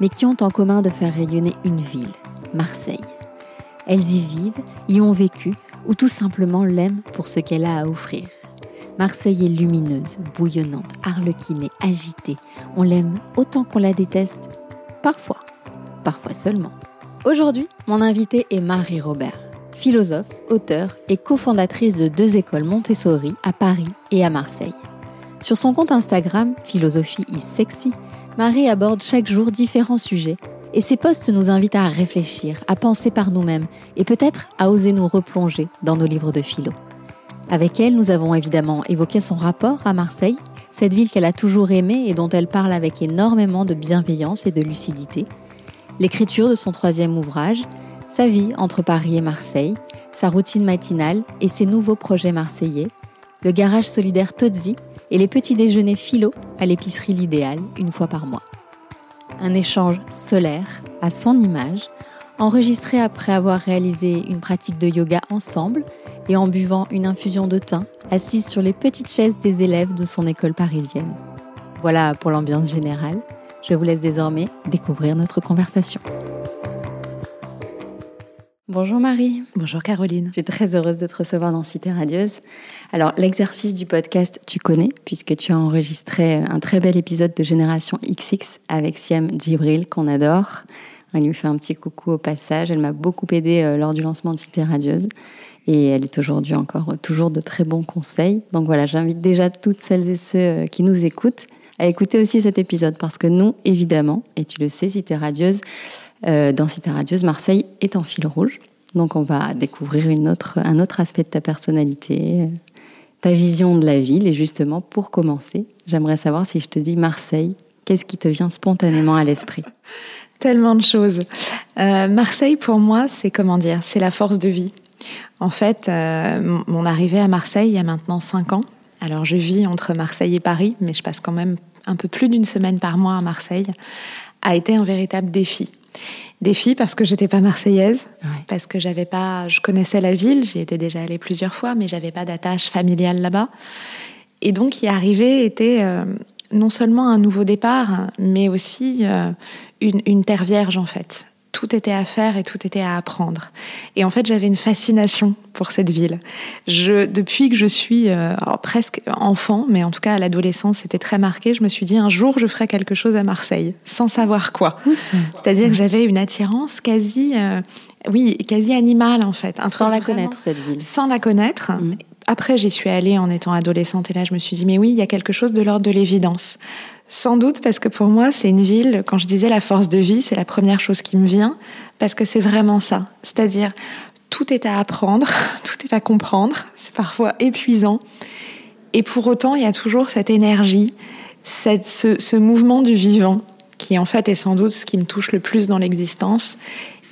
mais qui ont en commun de faire rayonner une ville, Marseille. Elles y vivent, y ont vécu, ou tout simplement l'aiment pour ce qu'elle a à offrir. Marseille est lumineuse, bouillonnante, arlequinée, agitée. On l'aime autant qu'on la déteste, parfois, parfois seulement. Aujourd'hui, mon invitée est Marie Robert, philosophe, auteure et cofondatrice de deux écoles Montessori à Paris et à Marseille. Sur son compte Instagram, Philosophie is sexy, Marie aborde chaque jour différents sujets et ses posts nous invitent à réfléchir, à penser par nous-mêmes et peut-être à oser nous replonger dans nos livres de philo. Avec elle, nous avons évidemment évoqué son rapport à Marseille, cette ville qu'elle a toujours aimée et dont elle parle avec énormément de bienveillance et de lucidité, l'écriture de son troisième ouvrage, sa vie entre Paris et Marseille, sa routine matinale et ses nouveaux projets marseillais, le garage solidaire Tozzi et les petits déjeuners philo à l'épicerie L'Idéal une fois par mois. Un échange solaire à son image, enregistré après avoir réalisé une pratique de yoga ensemble et en buvant une infusion de thym assise sur les petites chaises des élèves de son école parisienne. Voilà pour l'ambiance générale. Je vous laisse désormais découvrir notre conversation. Bonjour Marie. Bonjour Caroline. Je suis très heureuse de te recevoir dans Cité Radieuse. Alors, l'exercice du podcast, tu connais, puisque tu as enregistré un très bel épisode de Génération XX avec Siam Djibril, qu'on adore. On lui fait un petit coucou au passage. Elle m'a beaucoup aidée euh, lors du lancement de Cité Radieuse. Et elle est aujourd'hui encore euh, toujours de très bons conseils. Donc voilà, j'invite déjà toutes celles et ceux euh, qui nous écoutent à écouter aussi cet épisode parce que nous, évidemment, et tu le sais, Cité Radieuse, euh, dans Cité Radieuse, Marseille est en fil rouge. Donc on va découvrir un autre aspect de ta personnalité, euh, ta vision de la ville. Et justement, pour commencer, j'aimerais savoir si je te dis Marseille, qu'est-ce qui te vient spontanément à l'esprit? Tellement de choses. Euh, Marseille, pour moi, c'est comment dire C'est la force de vie. En fait, euh, mon arrivée à Marseille il y a maintenant cinq ans. Alors, je vis entre Marseille et Paris, mais je passe quand même un peu plus d'une semaine par mois à Marseille. A été un véritable défi. Défi parce que j'étais pas marseillaise, Ouais. parce que j'avais pas, je connaissais la ville, j'y étais déjà allée plusieurs fois, mais j'avais pas d'attache familiale là-bas. Et donc y arriver était euh, non seulement un nouveau départ, mais aussi euh, une, une terre vierge en fait. Tout était à faire et tout était à apprendre. Et en fait, j'avais une fascination pour cette ville. Je, depuis que je suis euh, presque enfant, mais en tout cas à l'adolescence, c'était très marqué. Je me suis dit un jour, je ferai quelque chose à Marseille, sans savoir quoi. C'est-à-dire que j'avais une attirance quasi, euh, oui, quasi animale en fait. Un Sans la vraiment- connaître, cette ville. Sans la connaître. Mhm. Après, j'y suis allée en étant adolescente et là, je me suis dit, mais oui, il y a quelque chose de l'ordre de l'évidence. Sans doute parce que pour moi, c'est une ville, quand je disais la force de vie, c'est la première chose qui me vient, parce que c'est vraiment ça. C'est-à-dire, tout est à apprendre, tout est à comprendre, c'est parfois épuisant. Et pour autant, il y a toujours cette énergie, ce mouvement du vivant, qui en fait est sans doute ce qui me touche le plus dans l'existence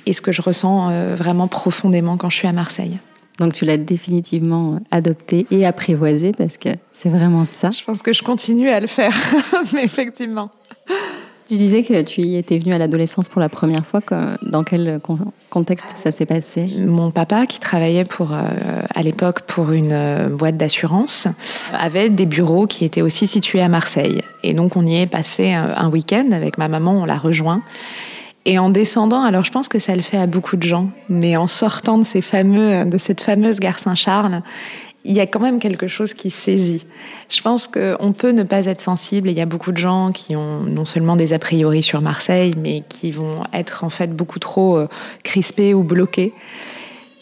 et ce que je ressens euh, vraiment profondément quand je suis à Marseille. Donc tu l'as définitivement adopté et apprivoisé parce que c'est vraiment ça. Je pense que je continue à le faire, mais effectivement. Tu disais que tu y étais venue à l'adolescence pour la première fois. Dans quel con- contexte ça s'est passé? Mon papa, qui travaillait pour, euh, à l'époque pour une euh, boîte d'assurance, avait des bureaux qui étaient aussi situés à Marseille. Et donc on y est passé un, un week-end avec ma maman, on l'a rejoint. Et en descendant, alors je pense que ça le fait à beaucoup de gens, mais en sortant de, ces fameux, de cette fameuse gare Saint-Charles, il y a quand même quelque chose qui saisit. Je pense qu'on peut ne pas être sensible. Il y a beaucoup de gens qui ont non seulement des a priori sur Marseille, mais qui vont être en fait beaucoup trop euh, crispés ou bloqués.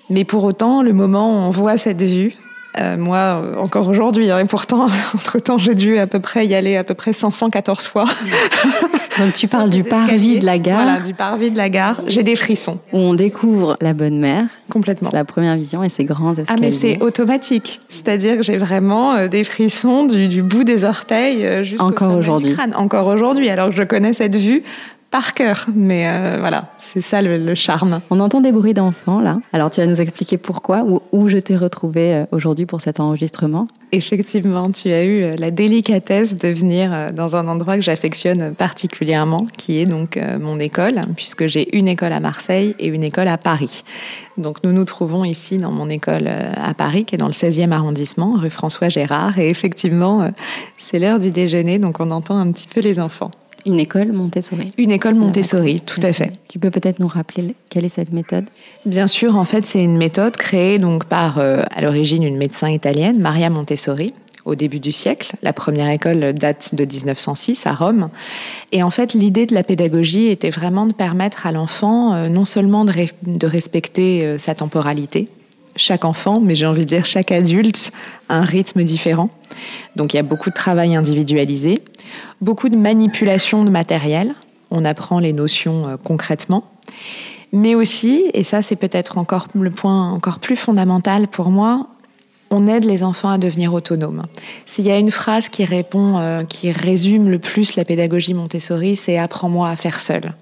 Mais pour autant, le moment où on voit cette vue, euh, moi, euh, encore aujourd'hui, hein, et pourtant, entre-temps, j'ai dû à peu près y aller à peu près 514 fois. Donc tu parles du parvis de la gare Voilà, du parvis de la gare. J'ai des frissons, où on découvre la bonne mère, complètement. la première vision et ses grands escaliers. Ah mais c'est automatique, c'est-à-dire que j'ai vraiment euh, des frissons du, du bout des orteils euh, jusqu'au Encore aujourd'hui. crâne. Encore aujourd'hui, alors que je connais cette vue par cœur. Mais euh, voilà, c'est ça le, charme. On entend des bruits d'enfants là. Alors tu vas nous expliquer pourquoi ou où je t'ai retrouvée euh, aujourd'hui pour cet enregistrement. Effectivement, tu as eu euh, la délicatesse de venir dans un endroit que j'affectionne particulièrement, qui est donc mon école, puisque j'ai une école à Marseille et une école à Paris. Donc nous nous trouvons ici dans mon école à Paris, qui est dans le 16e arrondissement, rue François Gérard. Et effectivement, c'est l'heure du déjeuner, donc on entend un petit peu les enfants. Une école Montessori. Une école Montessori, tout à fait. Tu peux peut-être nous rappeler quelle est cette méthode? Bien sûr, en fait, c'est une méthode créée donc par, euh, à l'origine, une médecin italienne, Maria Montessori, au début du siècle. La première école date de 1906 à Rome. Et en fait, l'idée de la pédagogie était vraiment de permettre à l'enfant euh, non seulement de, de respecter euh, sa temporalité, chaque enfant, mais j'ai envie de dire chaque adulte, a un rythme différent. Donc il y a beaucoup de travail individualisé, beaucoup de manipulation de matériel. On apprend les notions euh, concrètement. Mais aussi, et ça c'est peut-être encore le point encore plus fondamental pour moi, on aide les enfants à devenir autonomes. S'il y a une phrase qui répond, euh, qui résume le plus la pédagogie Montessori, c'est apprends-moi à faire seul.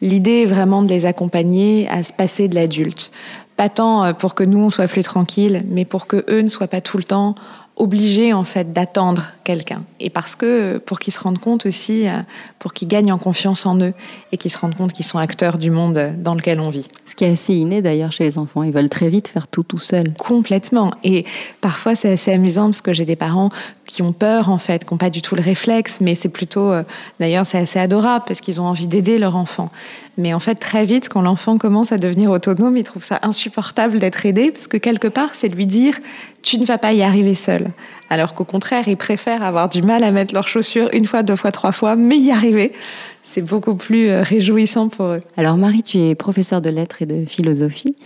L'idée est vraiment de les accompagner à se passer de l'adulte. Pas tant euh, pour que nous on soit plus tranquilles, mais pour que eux ne soient pas tout le temps obligés en fait d'attendre quelqu'un. Et parce que pour qu'ils se rendent compte aussi, euh, pour qu'ils gagnent en confiance en eux et qu'ils se rendent compte qu'ils sont acteurs du monde dans lequel on vit. Ce qui est assez inné d'ailleurs chez les enfants, ils veulent très vite faire tout tout seuls. Complètement. Et parfois c'est assez amusant parce que j'ai des parents qui ont peur en fait, qui n'ont pas du tout le réflexe, mais c'est plutôt, euh, d'ailleurs c'est assez adorable parce qu'ils ont envie d'aider leur enfant. Mais en fait très vite, quand l'enfant commence à devenir autonome, il trouve ça insupportable d'être aidé parce que quelque part c'est lui dire tu ne vas pas y arriver seul. Alors qu'au contraire, ils préfèrent avoir du mal à mettre leurs chaussures une fois, deux fois, trois fois, mais y arriver. C'est beaucoup plus euh, réjouissant pour eux. Alors Marie, tu es professeure de lettres et de philosophie.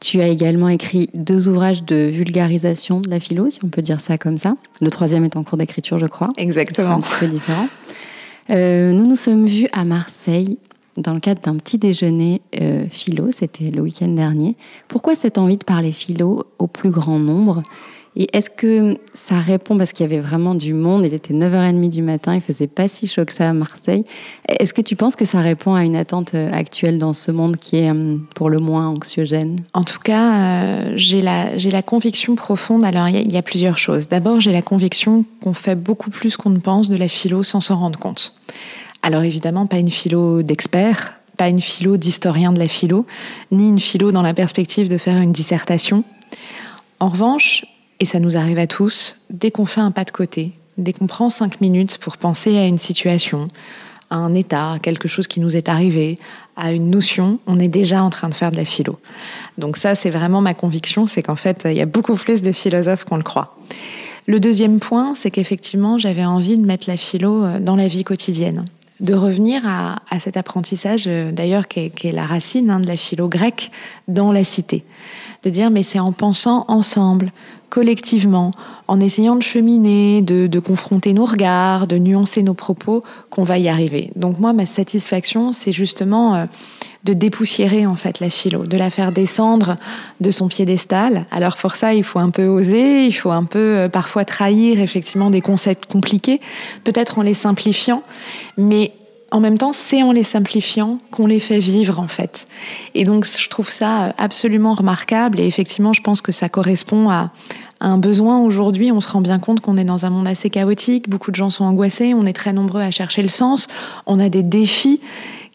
Tu as également écrit deux ouvrages de vulgarisation de la philo, si on peut dire ça comme ça. Le troisième est en cours d'écriture, je crois. Exactement. un petit peu différent. Euh, nous nous sommes vus à Marseille dans le cadre d'un petit déjeuner euh, philo, c'était le week-end dernier. Pourquoi cette envie de parler philo au plus grand nombre? Et est-ce que ça répond, parce qu'il y avait vraiment du monde, il était 9h30 du matin, il faisait pas si chaud que ça à Marseille. Est-ce que tu penses que ça répond à une attente euh, actuelle dans ce monde qui est euh, pour le moins anxiogène? En tout cas, j'ai la, la conviction profonde, alors il y, a plusieurs choses. D'abord, j'ai la conviction qu'on fait beaucoup plus qu'on ne pense de la philo sans s'en rendre compte. Alors évidemment, pas une philo d'expert, pas une philo d'historien de la philo, ni une philo dans la perspective de faire une dissertation. En revanche, et ça nous arrive à tous, dès qu'on fait un pas de côté, dès qu'on prend cinq minutes pour penser à une situation, à un état, à quelque chose qui nous est arrivé, à une notion, on est déjà en train de faire de la philo. Donc ça, c'est vraiment ma conviction, c'est qu'en fait, il y a beaucoup plus de philosophes qu'on le croit. Le deuxième point, c'est qu'effectivement, j'avais envie de mettre la philo euh, dans la vie quotidienne de revenir à, cet apprentissage, euh, d'ailleurs, qui, est, la racine hein, de la philo grecque dans la cité. De dire, mais c'est en pensant ensemble, collectivement, en essayant de cheminer, de, confronter nos regards, de nuancer nos propos, qu'on va y arriver. Donc moi, ma satisfaction, c'est justement euh, de dépoussiérer en fait la philo, de la faire descendre de son piédestal. Alors pour ça, il faut un peu oser, il faut un peu euh, parfois trahir effectivement des concepts compliqués, peut-être en les simplifiant, mais en même temps, c'est en les simplifiant qu'on les fait vivre en fait. Et donc, je trouve ça euh, absolument remarquable. Et effectivement, je pense que ça correspond à, un besoin aujourd'hui. On se rend bien compte qu'on est dans un monde assez chaotique. Beaucoup de gens sont angoissés. On est très nombreux à chercher le sens. On a des défis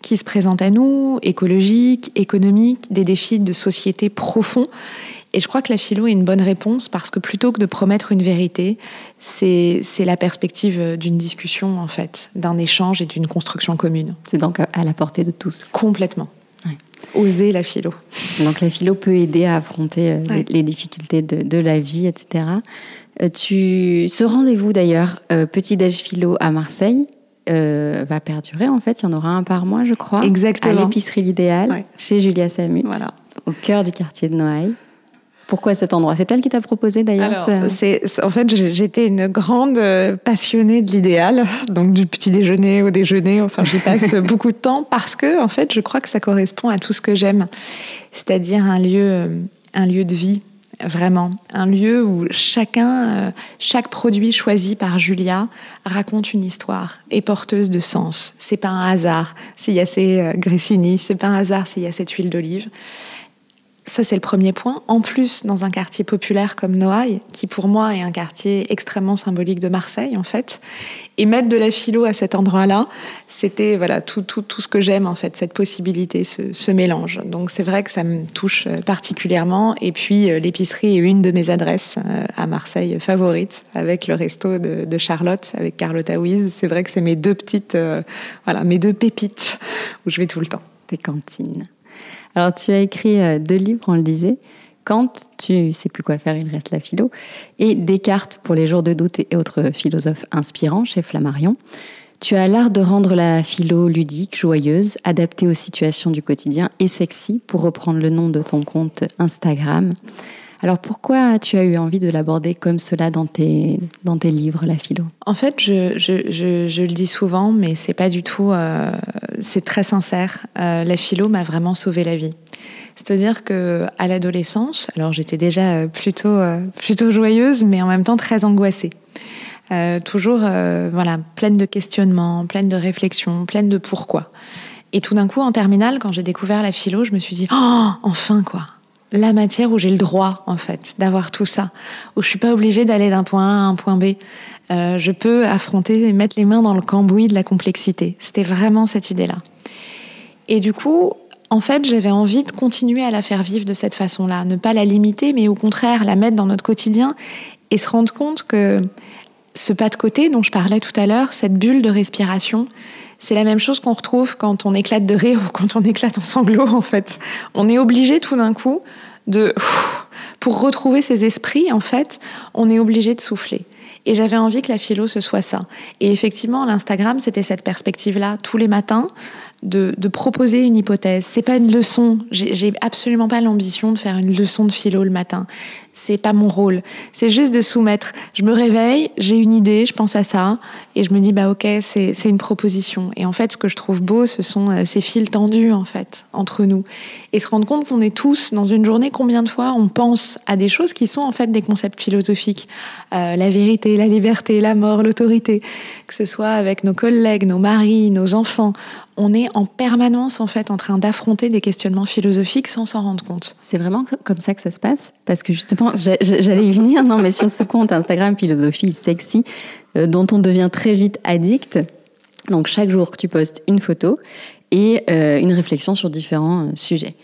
qui se présentent à nous, écologiques, économiques, des défis de société profonds. Et je crois que la philo est une bonne réponse parce que plutôt que de promettre une vérité, c'est la perspective d'une discussion, en fait, d'un échange et d'une construction commune. C'est donc à la portée de tous. Complètement. Oser la philo. Donc la philo peut aider à affronter euh, les, difficultés de, la vie, etc. Euh, tu... Ce rendez-vous d'ailleurs, euh, Petit Déj Philo à Marseille, va perdurer en fait. Il y en aura un par mois, je crois. Exactement. À l'épicerie L'Idéal, chez Julia Samut, voilà. au cœur du quartier de Noailles. Pourquoi cet endroit? C'est elle qui t'a proposé d'ailleurs c'est, En fait, j'étais une grande euh, passionnée de l'idéal, donc du petit déjeuner au déjeuner. Enfin, j'y passe beaucoup de temps parce que, en fait, je crois que ça correspond à tout ce que j'aime, c'est-à-dire un lieu, euh, un lieu de vie, Vraiment, un lieu où chacun, euh, chaque produit choisi par Julia raconte une histoire, est porteuse de sens. C'est pas un hasard s'il y a ces grissini, c'est pas un hasard s'il y a cette huile d'olive. Ça, c'est le premier point. En plus, dans un quartier populaire comme Noailles, qui pour moi est un quartier extrêmement symbolique de Marseille, en fait, et mettre de la philo à cet endroit-là, c'était voilà tout, tout, tout ce que j'aime, en fait, cette possibilité, ce, ce mélange. Donc, c'est vrai que ça me touche euh, particulièrement. Et puis, euh, l'épicerie est une de mes adresses euh, à Marseille favorites, avec le resto de, de Charlotte, avec Carlotta Wies. C'est vrai que c'est mes deux petites, voilà, mes deux pépites où je vais tout le temps. Tes cantines. Alors, tu as écrit euh, deux livres, on le disait. Quand tu sais plus quoi faire, il reste la philo. Et Descartes pour les jours de doute et autres philosophes inspirants chez Flammarion. Tu as l'art de rendre la philo ludique, joyeuse, adaptée aux situations du quotidien et sexy, pour reprendre le nom de ton compte Instagram. Alors pourquoi tu as eu envie de l'aborder comme cela dans tes, dans tes livres, la philo? En fait, je, je, je, je, le dis souvent, mais c'est pas du tout. Euh, c'est très sincère. Euh, la philo m'a vraiment sauvé la vie. C'est-à-dire que à l'adolescence, alors j'étais déjà plutôt euh, plutôt joyeuse, mais en même temps très angoissée. Euh, toujours euh, voilà pleine de questionnements, pleine de réflexions, pleine de pourquoi. Et tout d'un coup, en terminale, quand j'ai découvert la philo, je me suis dit oh enfin quoi la matière où j'ai le droit, en fait, d'avoir tout ça, où je suis pas obligée d'aller d'un point A à un point B. Euh, je peux affronter et mettre les mains dans le cambouis de la complexité. C'était vraiment cette idée-là. Et du coup, en fait, j'avais envie de continuer à la faire vivre de cette façon-là, ne pas la limiter, mais au contraire la mettre dans notre quotidien et se rendre compte que ce pas de côté dont je parlais tout à l'heure, cette bulle de respiration, c'est la même chose qu'on retrouve quand on éclate de rire ou quand on éclate en sanglots, en fait. On est obligé tout d'un coup de... Pour retrouver ses esprits, en fait, on est obligé de souffler. Et j'avais envie que la philo, ce soit ça. Et effectivement, l'Instagram, c'était cette perspective-là. Tous les matins, de, proposer une hypothèse. C'est pas une leçon. J'ai absolument pas l'ambition de faire une leçon de philo le matin c'est pas mon rôle. C'est juste de soumettre. Je me réveille, j'ai une idée, je pense à ça, et je me dis bah ok, c'est une proposition. Et en fait, ce que je trouve beau, ce sont euh, ces fils tendus en fait entre nous, et se rendre compte qu'on est tous dans une journée. Combien de fois on pense à des choses qui sont en fait des concepts philosophiques, euh, la vérité, la liberté, la mort, l'autorité, que ce soit avec nos collègues, nos maris, nos enfants on est en permanence en fait en train d'affronter des questionnements philosophiques sans s'en rendre compte. C'est vraiment comme ça que ça se passe? Parce que justement j'allais y venir non mais sur ce compte Instagram philosophie sexy euh, dont on devient très vite addict. Donc chaque jour que tu postes une photo et euh, une réflexion sur différents euh, sujets.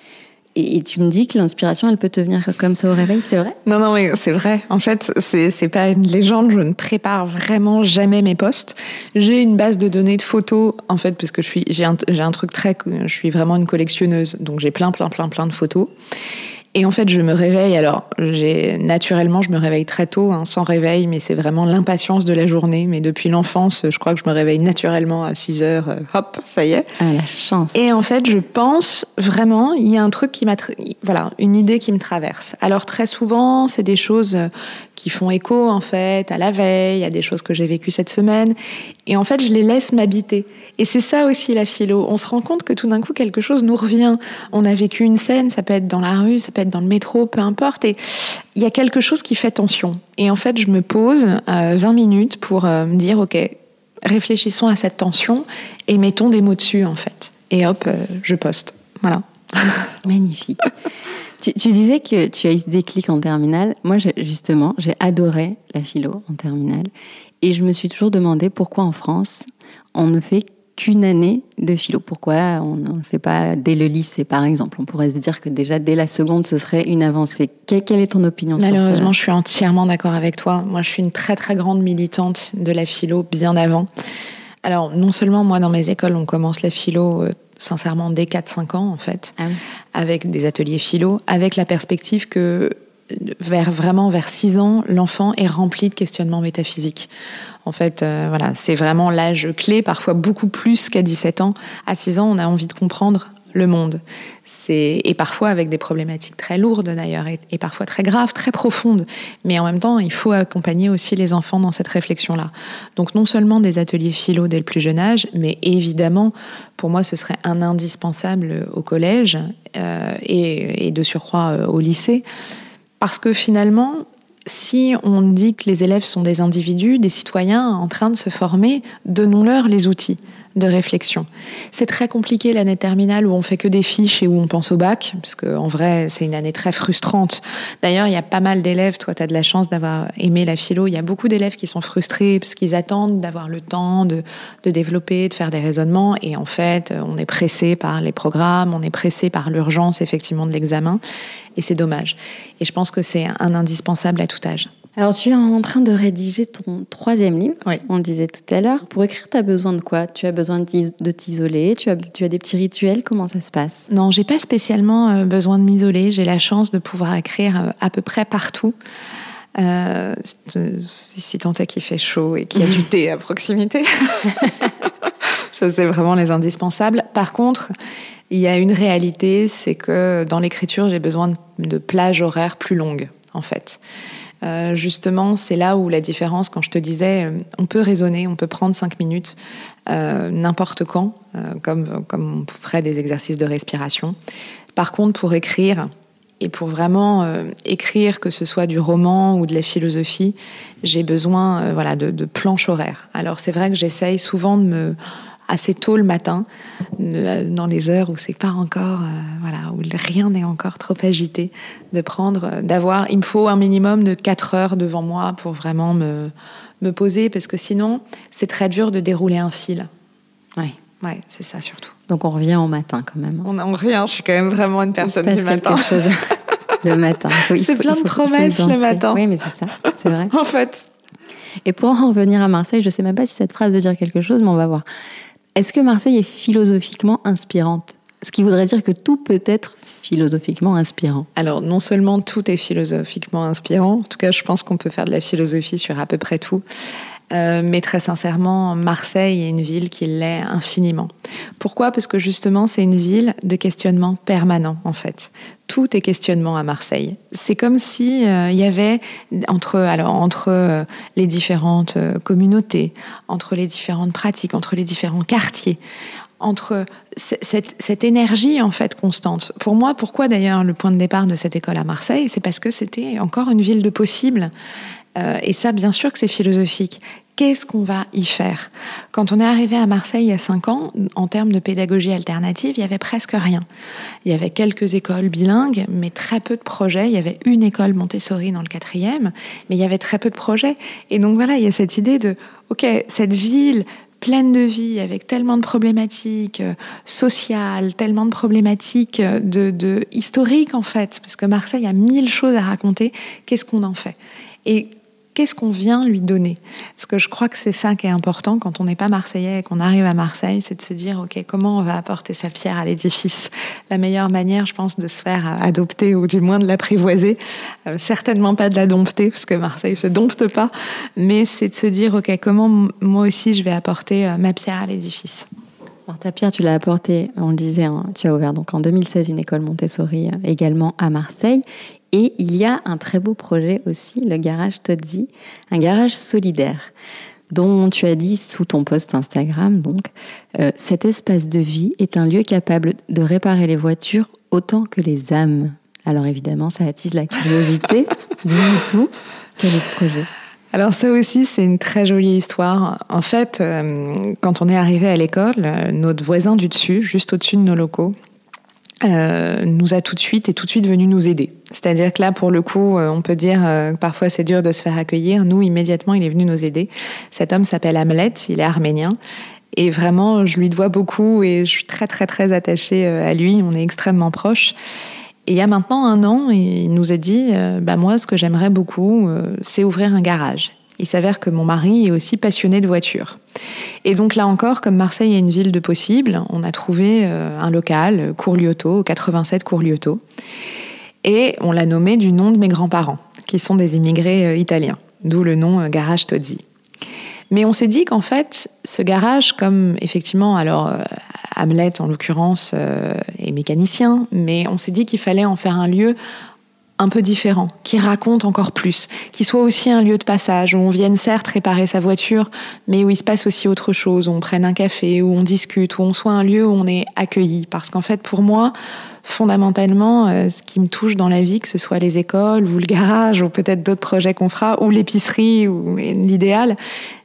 Et, tu me dis que l'inspiration, elle peut te venir comme ça au réveil, c'est vrai? Non, non, mais c'est vrai. En fait, c'est pas une légende. Je ne prépare vraiment jamais mes posts. J'ai une base de données de photos, en fait, parce que je suis j'ai un truc très, je suis vraiment une collectionneuse, donc j'ai plein, plein, plein, plein de photos. Et en fait, je me réveille. Alors, j'ai naturellement, je me réveille très tôt, hein, sans réveil, mais c'est vraiment l'impatience de la journée. Mais depuis l'enfance, je crois que je me réveille naturellement à 6 heures. Euh, hop, ça y est. Ah, la chance. Et en fait, je pense vraiment, il y a un truc qui m'a, voilà, une idée qui me traverse. Alors très souvent, c'est des choses qui font écho en fait à la veille, à des choses que j'ai vécues cette semaine. Et en fait, je les laisse m'habiter. Et c'est ça aussi la philo. On se rend compte que tout d'un coup, quelque chose nous revient. On a vécu une scène, ça peut être dans la rue, ça peut être dans le métro, peu importe. Et il y a quelque chose qui fait tension. Et en fait, je me pose euh, 20 minutes pour euh, me dire, OK, réfléchissons à cette tension et mettons des mots dessus en fait. Et hop, euh, je poste. Voilà. Magnifique. Tu, disais que tu as eu ce déclic en terminale. Moi, justement, j'ai adoré la philo en terminale. Et je me suis toujours demandé pourquoi en France, on ne fait qu'une année de philo. Pourquoi on ne le fait pas dès le lycée, par exemple? On pourrait se dire que déjà dès la seconde, ce serait une avancée. Quelle, quelle est ton opinion sur ça? Malheureusement, je suis entièrement d'accord avec toi. Moi, je suis une très très grande militante de la philo bien avant. Alors, non seulement moi, dans mes écoles, on commence la philo euh, sincèrement dès 4-5 ans en fait, ah oui. avec des ateliers philo, avec la perspective que vers vraiment vers 6 ans, l'enfant est rempli de questionnements métaphysiques. En fait, euh, voilà, c'est vraiment l'âge clé, parfois beaucoup plus qu'à 17 ans. À 6 ans, on a envie de comprendre le monde. Et parfois avec des problématiques très lourdes d'ailleurs et, parfois très graves, très profondes. Mais en même temps, il faut accompagner aussi les enfants dans cette réflexion-là. Donc non seulement des ateliers philo dès le plus jeune âge, mais évidemment, pour moi, ce serait un indispensable au collège euh, et, et, de surcroît euh, au lycée Parce que finalement, si on dit que les élèves sont des individus, des citoyens en train de se former, donnons-leur les outils de réflexion. C'est très compliqué l'année terminale où on fait que des fiches et où on pense au bac, parce qu'en vrai, c'est une année très frustrante. D'ailleurs, il y a pas mal d'élèves, toi, tu as de la chance d'avoir aimé la philo, il y a beaucoup d'élèves qui sont frustrés parce qu'ils attendent d'avoir le temps de, de développer, de faire des raisonnements, et en fait, on est pressé par les programmes, on est pressé par l'urgence, effectivement, de l'examen, et c'est dommage. Et je pense que c'est un indispensable à tout âge. Alors, tu es en train de rédiger ton troisième livre, Oui. on le disait tout à l'heure. Pour écrire, tu as besoin de quoi? Tu as besoin de t'is- de t'isoler? Tu as, tu as des petits rituels? Comment ça se passe? Non, j'ai pas spécialement euh, besoin de m'isoler. J'ai la chance de pouvoir écrire euh, à peu près partout. Euh, si tant est qu'il fait chaud et qu'il y a du thé à proximité. Ça, c'est vraiment les indispensables. Par contre, il y a une réalité, c'est que dans l'écriture, j'ai besoin de plages horaires plus longues, en fait. Euh, justement, c'est là où la différence, quand je te disais, euh, on peut raisonner, on peut prendre cinq minutes euh, n'importe quand, comme, comme on ferait des exercices de respiration. Par contre, pour écrire, et pour vraiment écrire, que ce soit du roman ou de la philosophie, j'ai besoin voilà, de, de planches horaires. Alors c'est vrai que j'essaye souvent de me assez tôt le matin, dans les heures où c'est pas encore, euh, voilà, où rien n'est encore trop agité, de prendre, euh, d'avoir, il me faut un minimum de 4 heures devant moi pour vraiment me, me poser, parce que sinon, c'est très dur de dérouler un fil. Oui. Ouais, c'est ça surtout. Donc, on revient au matin quand même. On en revient, je suis quand même vraiment une Il se personne passe du matin. quelque chose le matin. C'est plein de promesses le matin. Oui, mais c'est ça, c'est vrai. En fait, Et pour en revenir à Marseille, je ne sais même pas si cette phrase veut dire quelque chose, mais on va voir. Est-ce que Marseille est philosophiquement inspirante? Ce qui voudrait dire que tout peut être philosophiquement inspirant. Alors, non seulement tout est philosophiquement inspirant, en tout cas, je pense qu'on peut faire de la philosophie sur à peu près tout, euh, mais très sincèrement, Marseille est une ville qui l'est infiniment. Pourquoi? Parce que justement, c'est une ville de questionnement permanent, en fait. Tout est questionnement à Marseille. C'est comme si euh, il y avait entre alors entre euh, les différentes euh, communautés, entre les différentes pratiques, entre les différents quartiers, entre cette, cette énergie en fait constante. Pour moi, pourquoi d'ailleurs le point de départ de cette école à Marseille, c'est parce que c'était encore une ville de possibles. Euh, et ça, bien sûr que c'est philosophique. Qu'est-ce qu'on va y faire? Quand on est arrivé à Marseille il y a cinq ans, en termes de pédagogie alternative, il y avait presque rien. Il y avait quelques écoles bilingues, mais très peu de projets. Il y avait une école Montessori dans le quatrième, mais il y avait très peu de projets. Et donc voilà, il y a cette idée de, ok, cette ville pleine de vie, avec tellement de problématiques euh, sociales, tellement de problématiques euh, de, de historiques en fait, parce que Marseille a mille choses à raconter. Qu'est-ce qu'on en fait? Et qu'est-ce qu'on vient lui donner? Parce que je crois que c'est ça qui est important quand on n'est pas marseillais et qu'on arrive à Marseille, c'est de se dire, OK, comment on va apporter sa pierre à l'édifice? La meilleure manière, je pense, de se faire euh, adopter ou du moins de l'apprivoiser, euh, certainement pas de la dompter, parce que Marseille se dompte pas, mais c'est de se dire, OK, comment moi aussi je vais apporter euh, ma pierre à l'édifice? Alors ta pierre, tu l'as apportée, on le disait, hein, tu as ouvert donc en 2016 une école Montessori également à Marseille. Et il y a un très beau projet aussi, le garage Todzi, un garage solidaire, dont tu as dit sous ton post Instagram, donc, euh, cet espace de vie est un lieu capable de réparer les voitures autant que les âmes. Alors évidemment, ça attise la curiosité. Dis-nous tout. Quel est ce projet? Alors ça aussi, c'est une très jolie histoire. En fait, euh, quand on est arrivé à l'école, euh, notre voisin du dessus, juste au-dessus de nos locaux, euh, nous a tout de suite et tout de suite venu nous aider. C'est-à-dire que là, pour le coup, euh, on peut dire euh, que parfois c'est dur de se faire accueillir. Nous, immédiatement, il est venu nous aider. Cet homme s'appelle Hamlet, il est arménien. Et vraiment, je lui dois beaucoup et je suis très, très, très attachée euh, à lui. On est extrêmement proches. Et il y a maintenant un an, il nous a dit, bah moi, ce que j'aimerais beaucoup, c'est ouvrir un garage. Il s'avère que mon mari est aussi passionné de voitures. Et donc là encore, comme Marseille est une ville de possibles, on a trouvé euh, un local, au 87 Cours Lyoto. Et on l'a nommé du nom de mes grands-parents, qui sont des immigrés euh, italiens, d'où le nom euh, Garage Tozzi. Mais on s'est dit qu'en fait, ce garage, comme effectivement, alors Hamlet en l'occurrence est mécanicien, mais on s'est dit qu'il fallait en faire un lieu un peu différent, qui raconte encore plus, qui soit aussi un lieu de passage où on vienne certes réparer sa voiture, mais où il se passe aussi autre chose, où on prenne un café, où on discute, où on soit un lieu où on est accueilli. Parce qu'en fait, pour moi, fondamentalement, euh, ce qui me touche dans la vie, que ce soit les écoles ou le garage ou peut-être d'autres projets qu'on fera, ou l'épicerie ou l'idéal,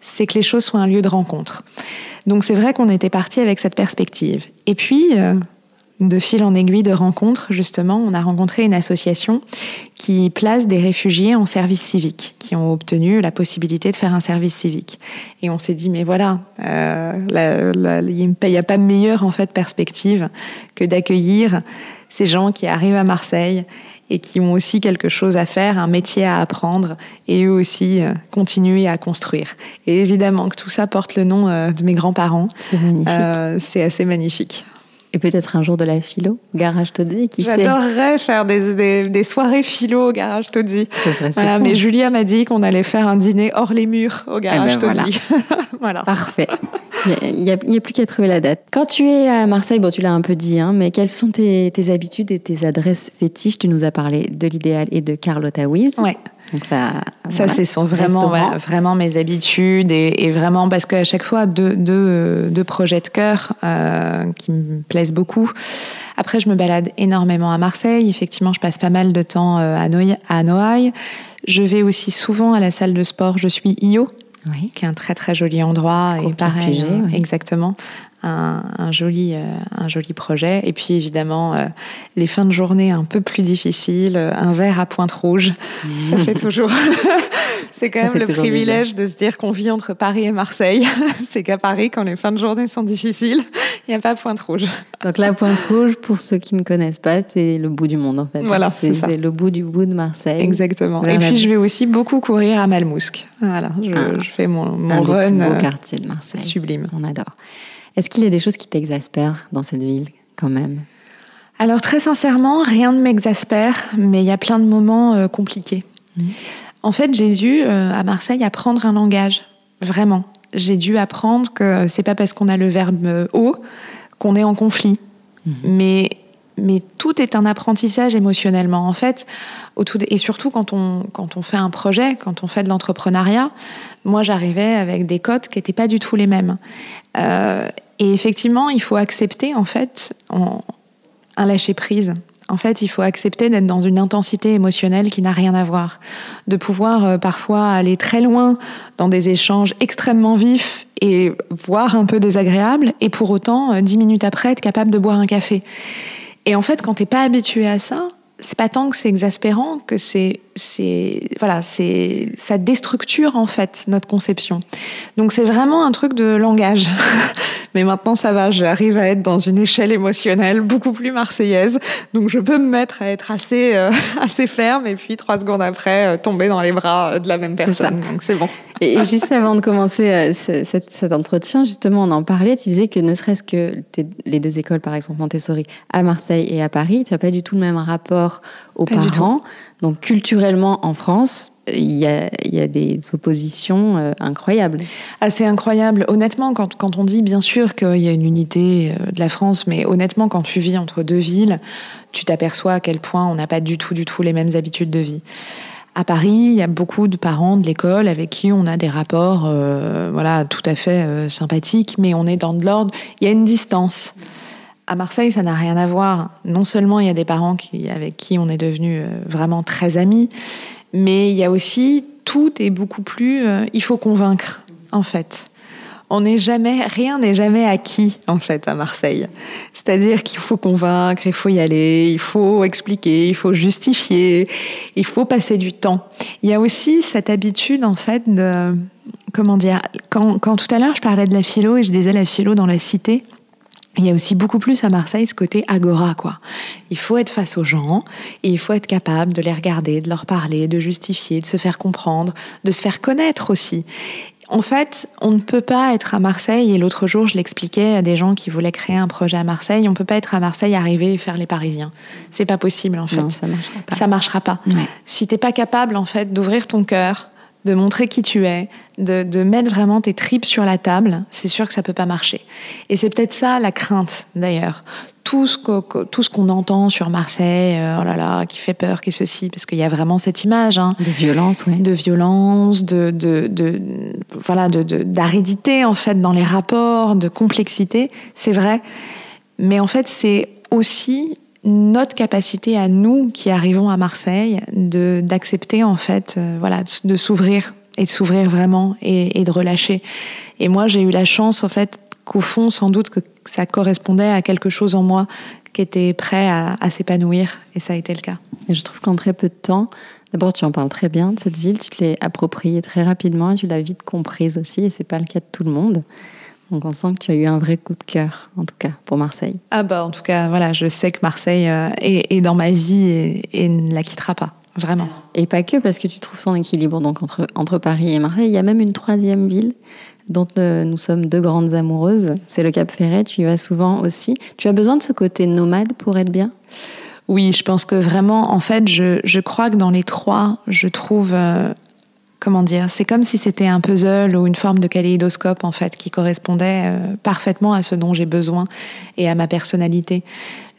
c'est que les choses soient un lieu de rencontre. Donc c'est vrai qu'on était parti avec cette perspective. Et puis, euh, de fil en aiguille de rencontres, justement, on a rencontré une association qui place des réfugiés en service civique, qui ont obtenu la possibilité de faire un service civique. Et on s'est dit, mais voilà, euh, il n'y a pas meilleure en fait perspective que d'accueillir ces gens qui arrivent à Marseille et qui ont aussi quelque chose à faire, un métier à apprendre, et eux aussi euh, continuer à construire. Et évidemment que tout ça porte le nom euh, de mes grands-parents. C'est magnifique. C'est assez magnifique. Et peut-être un jour de la philo, Garage Toddy, qui sait J'adorerais faire des, des, soirées philo au Garage Toddy. Voilà, mais Julia m'a dit qu'on allait faire un dîner hors les murs au Garage eh ben Toddy. Voilà. Parfait. Il n'y a, plus qu'à trouver la date. Quand tu es à Marseille, bon, tu l'as un peu dit, hein, mais quelles sont tes, habitudes et tes adresses fétiches? Tu nous as parlé de l'idéal et de Carlotta Wies. Ouais. Donc ça, ça c'est sont vraiment, vraiment mes habitudes et, vraiment parce qu'à chaque fois deux, deux, deux projets de cœur euh, qui me plaisent beaucoup. Après, je me balade énormément à Marseille. Effectivement, je passe pas mal de temps euh, à, Noailles. À Noailles. Je vais aussi souvent à la salle de sport. Je suis IO, oui. qui est un très très joli endroit et pareil, exactement. Un, joli, euh, un joli projet. Et puis évidemment, euh, les fins de journée un peu plus difficiles, un verre à pointe rouge, ça fait toujours. C'est quand même le privilège de se dire qu'on vit entre Paris et Marseille. C'est qu'à Paris, quand les fins de journée sont difficiles, il n'y a pas Pointe Rouge. Donc la Pointe Rouge, pour ceux qui ne connaissent pas, c'est le bout du monde en fait. Voilà, c'est le bout du bout de Marseille. Exactement. Et puis je vais aussi beaucoup courir à Malmousque. Voilà, je, ah. fais mon, mon run. Beau euh, quartier de Marseille. Sublime. On adore. Est-ce qu'il y a des choses qui t'exaspèrent dans cette ville quand même? Alors très sincèrement, rien ne m'exaspère, mais il y a plein de moments euh, compliqués. Mmh. En fait, j'ai dû, euh, à Marseille, apprendre un langage. Vraiment. J'ai dû apprendre que c'est pas parce qu'on a le verbe haut qu'on est en conflit. Mhm. Mais, mais tout est un apprentissage émotionnellement. En fait, et surtout quand on, quand on fait un projet, quand on fait de l'entrepreneuriat, moi j'arrivais avec des codes qui n'étaient pas du tout les mêmes. Euh, et effectivement, il faut accepter en fait un lâcher prise. En fait, il faut accepter d'être dans une intensité émotionnelle qui n'a rien à voir, de pouvoir euh, parfois aller très loin dans des échanges extrêmement vifs et voire un peu désagréables, et pour autant, euh, dix minutes après, être capable de boire un café. Et en fait, quand t'es pas habitué à ça, c'est pas tant que c'est exaspérant que c'est c'est voilà c'est ça déstructure en fait notre conception. Donc c'est vraiment un truc de langage. Mais maintenant ça va j'arrive à être dans une échelle émotionnelle beaucoup plus marseillaise. Donc je peux me mettre à être assez euh, assez ferme et puis trois secondes après euh, tomber dans les bras de la même personne. Donc c'est bon. Et, juste avant de commencer euh, cet, cet, entretien justement on en parlait. Tu disais que ne serait-ce que les deux écoles par exemple Montessori à Marseille et à Paris tu n'as pas du tout le même rapport aux parents. Donc culturellement en France, il y a, des oppositions euh, incroyables. Assez incroyables. Honnêtement, quand, quand, on dit bien sûr qu'il y a une unité euh, de la France, mais honnêtement, quand tu vis entre deux villes, tu t'aperçois à quel point on n'a pas du tout, du tout les mêmes habitudes de vie. À Paris, il y a beaucoup de parents de l'école avec qui on a des rapports, euh, voilà, tout à fait sympathiques, mais on est dans de l'ordre. Il y a une distance. À Marseille, ça n'a rien à voir. Non seulement il y a des parents avec qui on est devenu euh, vraiment très amis, mais il y a aussi tout est beaucoup plus. Euh, il faut convaincre, en fait. On n'est jamais, rien n'est jamais acquis en fait à Marseille. C'est-à-dire qu'il faut convaincre, il faut y aller, il faut expliquer, il faut justifier, il faut passer du temps. Il y a aussi cette habitude en fait de, comment dire, quand, quand tout à l'heure je parlais de la philo et je disais la philo dans la cité, il y a aussi beaucoup plus à Marseille ce côté agora, quoi. Il faut être face aux gens et il faut être capable de les regarder, de leur parler, de justifier, de se faire comprendre, de se faire connaître aussi. En fait, on ne peut pas être à Marseille, et l'autre jour, je l'expliquais à des gens qui voulaient créer un projet à Marseille, on ne peut pas être à Marseille, arriver et faire les Parisiens. C'est pas possible, en fait. Non, ça marchera pas. Ça marchera pas. Ouais. Si t'es pas capable, en fait, d'ouvrir ton cœur, de montrer qui tu es, de, mettre vraiment tes tripes sur la table, c'est sûr que ça peut pas marcher. Et c'est peut-être ça la crainte d'ailleurs. tout ce tout ce qu'on entend sur Marseille, oh là là, qui fait peur, qui est ceci, parce qu'il y a vraiment cette image hein, de violence, oui. de violence, de, de, de voilà, de d'aridité en fait dans les rapports, de complexité. C'est vrai, mais en fait c'est aussi notre capacité à nous qui arrivons à Marseille de d'accepter en fait, voilà, de s'ouvrir et de s'ouvrir vraiment et, de relâcher. Et moi, j'ai eu la chance, en fait, qu'au fond, sans doute que ça correspondait à quelque chose en moi qui était prêt à, s'épanouir, et ça a été le cas. Et je trouve qu'en très peu de temps, d'abord, tu en parles très bien de cette ville, tu te l'es appropriée très rapidement, tu l'as vite comprise aussi, et c'est pas le cas de tout le monde. Donc on sent que tu as eu un vrai coup de cœur, en tout cas, pour Marseille. Ah bah en tout cas, voilà, je sais que Marseille euh, est, est, dans ma vie et, et ne la quittera pas. Vraiment. Et pas que parce que tu trouves son équilibre donc entre, entre Paris et Marseille. Il y a même une troisième ville dont euh, nous sommes deux grandes amoureuses. C'est le Cap Ferret. Tu y vas souvent aussi. Tu as besoin de ce côté nomade pour être bien? Oui, je pense que vraiment, en fait, je, je crois que dans les trois, je trouve. Euh, comment dire C'est comme si c'était un puzzle ou une forme de kaléidoscope, en fait, qui correspondait euh, parfaitement à ce dont j'ai besoin et à ma personnalité.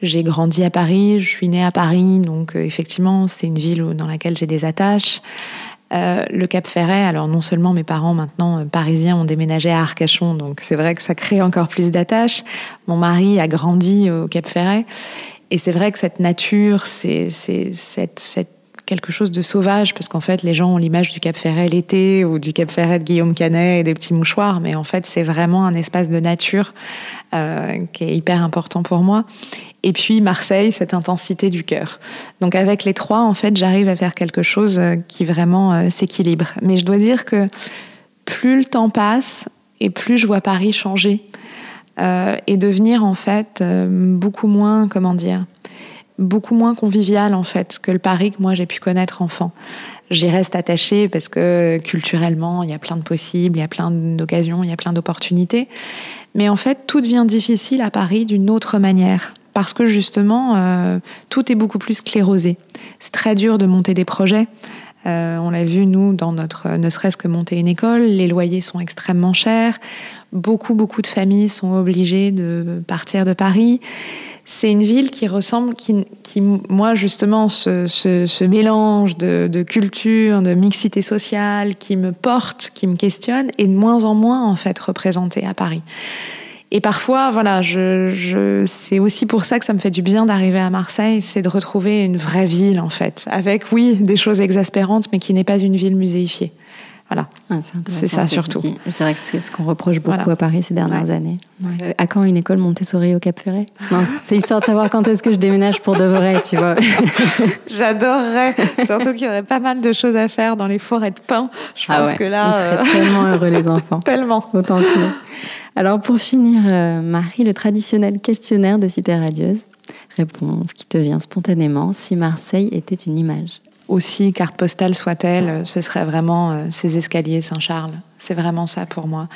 J'ai grandi à Paris, je suis née à Paris, donc euh, effectivement, c'est une ville dans laquelle j'ai des attaches. Euh, le Cap Ferret, alors non seulement mes parents maintenant parisiens ont déménagé à Arcachon, donc c'est vrai que ça crée encore plus d'attaches. Mon mari a grandi au Cap Ferret, et c'est vrai que cette nature, c'est cette, cette quelque chose de sauvage parce qu'en fait les gens ont l'image du Cap Ferret l'été ou du Cap Ferret de Guillaume Canet et des petits mouchoirs mais en fait c'est vraiment un espace de nature euh, qui est hyper important pour moi. Et puis Marseille cette intensité du cœur. Donc avec les trois en fait j'arrive à faire quelque chose euh, qui vraiment euh, s'équilibre. Mais je dois dire que plus le temps passe et plus je vois Paris changer et devenir en fait beaucoup moins comment dire beaucoup moins convivial en fait que le Paris que moi j'ai pu connaître enfant. J'y reste attachée parce que culturellement il y a plein de possibles, il y a plein d'occasions, il y a plein d'opportunités. Mais en fait tout devient difficile à Paris d'une autre manière parce que justement euh, tout est beaucoup plus sclérosé. C'est très dur de monter des projets. Euh, on l'a vu, nous, dans notre, ne serait-ce que monter une école, les loyers sont extrêmement chers. Beaucoup, beaucoup de familles sont obligées de partir de Paris c'est une ville qui ressemble, qui, qui moi justement, ce, ce, ce mélange de, de, culture, de mixité sociale, qui me porte, qui me questionne, est de moins en moins en fait représentée à Paris. Et parfois, voilà, je, je, c'est aussi pour ça que ça me fait du bien d'arriver à Marseille, c'est de retrouver une vraie ville en fait, avec oui des choses exaspérantes, mais qui n'est pas une ville muséifiée. Voilà, ah, c'est ça surtout. C'est vrai que c'est ce qu'on reproche beaucoup voilà. à Paris ces dernières ouais. années. Ouais. Euh, à quand une école Montessori au Cap Ferret? C'est histoire de savoir quand est-ce que je déménage pour de vrai, tu vois. J'adorerais, surtout qu'il y aurait pas mal de choses à faire dans les forêts de pins. Je ah pense ouais. que là, ils seraient euh... tellement heureux les enfants. tellement. Autant que nous. Alors pour finir, euh, Marie, le traditionnel questionnaire de Cité Radieuse. Réponse qui te vient spontanément. Si Marseille était une image aussi carte postale soit-elle, ce serait vraiment euh, ces escaliers Saint-Charles. C'est vraiment ça pour moi.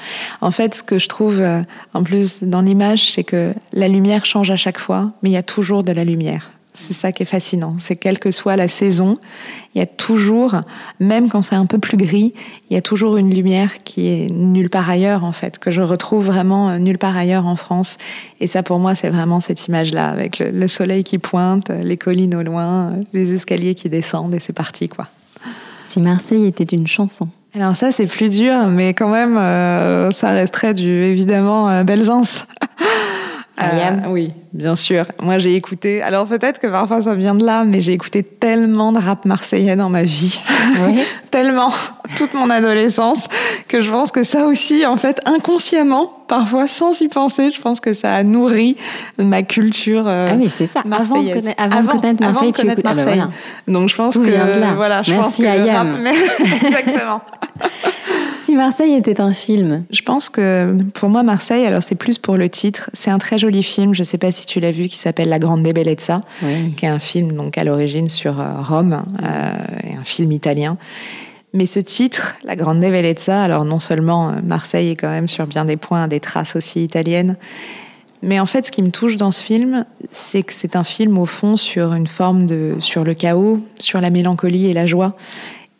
En fait, ce que je trouve euh, en plus dans l'image, c'est que la lumière change à chaque fois, mais il y a toujours de la lumière. C'est ça qui est fascinant. C'est quelle que soit la saison, il y a toujours, même quand c'est un peu plus gris, il y a toujours une lumière qui est nulle part ailleurs, en fait, que je retrouve vraiment nulle part ailleurs en France. Et ça, pour moi, c'est vraiment cette image-là, avec le, le, soleil qui pointe, les collines au loin, les escaliers qui descendent, et c'est parti, quoi. Si Marseille était une chanson. Alors ça, c'est plus dur, mais quand même, euh, ça resterait du, évidemment, euh, Belzance. Euh, oui, bien sûr. Moi, j'ai écouté. Alors peut-être que parfois ça vient de là, mais j'ai écouté tellement de rap marseillais dans ma vie, oui. tellement toute mon adolescence que je pense que ça aussi, en fait, inconsciemment, parfois sans y penser, je pense que ça a nourri ma culture. Euh, ah oui, c'est ça. Marseillaise. Avant, avant, de connaître Marseille, avant de connaître Marseille. Ah ben voilà. Donc je pense Tout que voilà, je Merci pense que Ayam. rap, mais... exactement. Si Marseille était un film Je pense que pour moi, Marseille, alors c'est plus pour le titre. C'est un très joli film, je ne sais pas si tu l'as vu, qui s'appelle La Grande Bellezza, oui. qui est un film donc à l'origine sur Rome, euh, et un film italien. Mais ce titre, La Grande Bellezza, alors non seulement Marseille est quand même sur bien des points des traces aussi italiennes, mais en fait, ce qui me touche dans ce film, c'est que c'est un film au fond sur une forme de, sur le chaos, sur la mélancolie et la joie.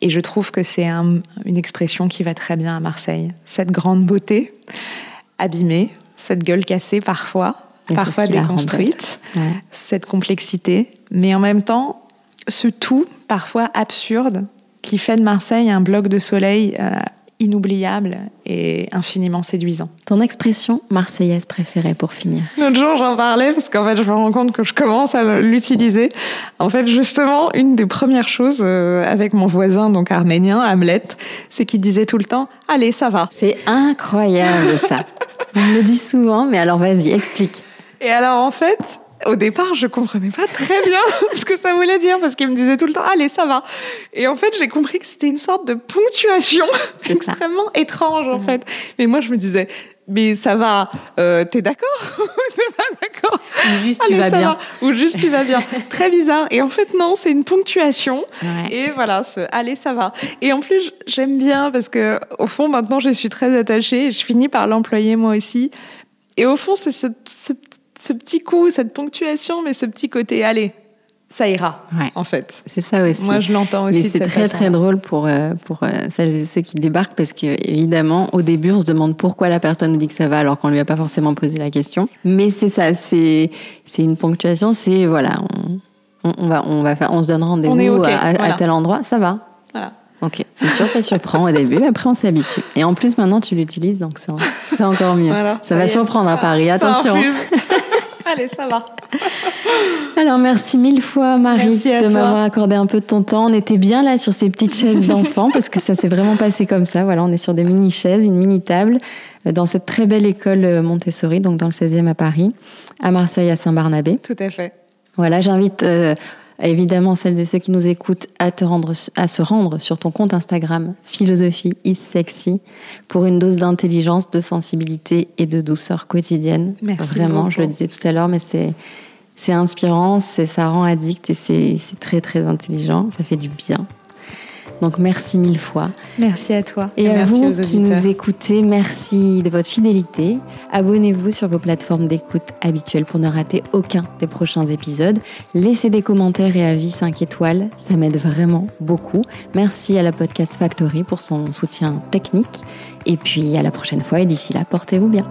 Et je trouve que c'est un, une expression qui va très bien à Marseille. Cette grande beauté, abîmée, cette gueule cassée parfois, parfois déconstruite, cette complexité, mais en même temps, ce tout parfois absurde qui fait de Marseille un bloc de soleil euh, inoubliable et infiniment séduisant. Ton expression marseillaise préférée pour finir L'autre jour, j'en parlais parce qu'en fait, je me rends compte que je commence à l'utiliser. En fait, justement, une des premières choses euh, avec mon voisin, donc arménien, Hamlet, c'est qu'il disait tout le temps Allez, ça va. C'est incroyable ça. On me le dit souvent, mais alors vas-y, explique. Et alors, en fait, au départ, je comprenais pas très bien ce que ça voulait dire parce qu'il me disait tout le temps allez ça va. Et en fait, j'ai compris que c'était une sorte de ponctuation extrêmement étrange en mhm. fait. Mais moi, je me disais mais ça va, euh, t'es d'accord T'es pas d'accord Ou juste tu vas bien. Ou juste tu vas bien. Très bizarre. Et en fait, non, c'est une ponctuation. Et voilà, ce allez, ça va. Et en plus, j'aime bien parce que, au fond, maintenant, je suis très attachée. Je finis par l'employer moi aussi. Et au fond, c'est ce, ce ce petit coup, cette ponctuation, mais ce petit côté, allez, ça ira, en fait. C'est ça aussi. Moi, je l'entends aussi. c'est très, très drôle pour, euh, pour euh, celles et ceux qui débarquent parce qu'évidemment, au début, on se demande pourquoi la personne nous dit que ça va alors qu'on lui a pas forcément posé la question. Mais c'est ça, c'est une ponctuation, c'est voilà, on, on, va, on, va faire, on se donne rendez-vous à, tel endroit, ça va. Voilà. Ok, c'est sûr, ça surprend au début, mais après on s'habitue. Et en plus, maintenant, tu l'utilises, donc c'est encore mieux. ça, va surprendre à Paris, attention. Allez, ça va. Alors, merci mille fois, Marie, de m'avoir accordé un peu de ton temps. On était bien là sur ces petites chaises d'enfants parce que ça s'est vraiment passé comme ça. Voilà, on est sur des mini-chaises, une mini-table euh, dans cette très belle école euh, Montessori, donc dans le 16e à Paris, à Marseille, à Saint-Barnabé. Tout à fait. Voilà, j'invite euh, évidemment celles et ceux qui nous écoutent à, te rendre, à se rendre sur ton compte Instagram, Philosophie is Sexy, pour une dose d'intelligence, de sensibilité et de douceur quotidienne. Merci Vraiment, je le disais tout à l'heure, mais c'est, c'est inspirant, c'est, ça rend addict et c'est très très intelligent, ça fait du bien. Donc merci mille fois. Merci à toi. Et, à vous qui nous écoutez, merci de votre fidélité. Abonnez-vous sur vos plateformes d'écoute habituelles pour ne rater aucun des prochains épisodes. Laissez des commentaires et avis 5 étoiles, ça m'aide vraiment beaucoup. Merci à la Podcast Factory pour son soutien technique. Et puis à la prochaine fois et d'ici là, portez-vous bien.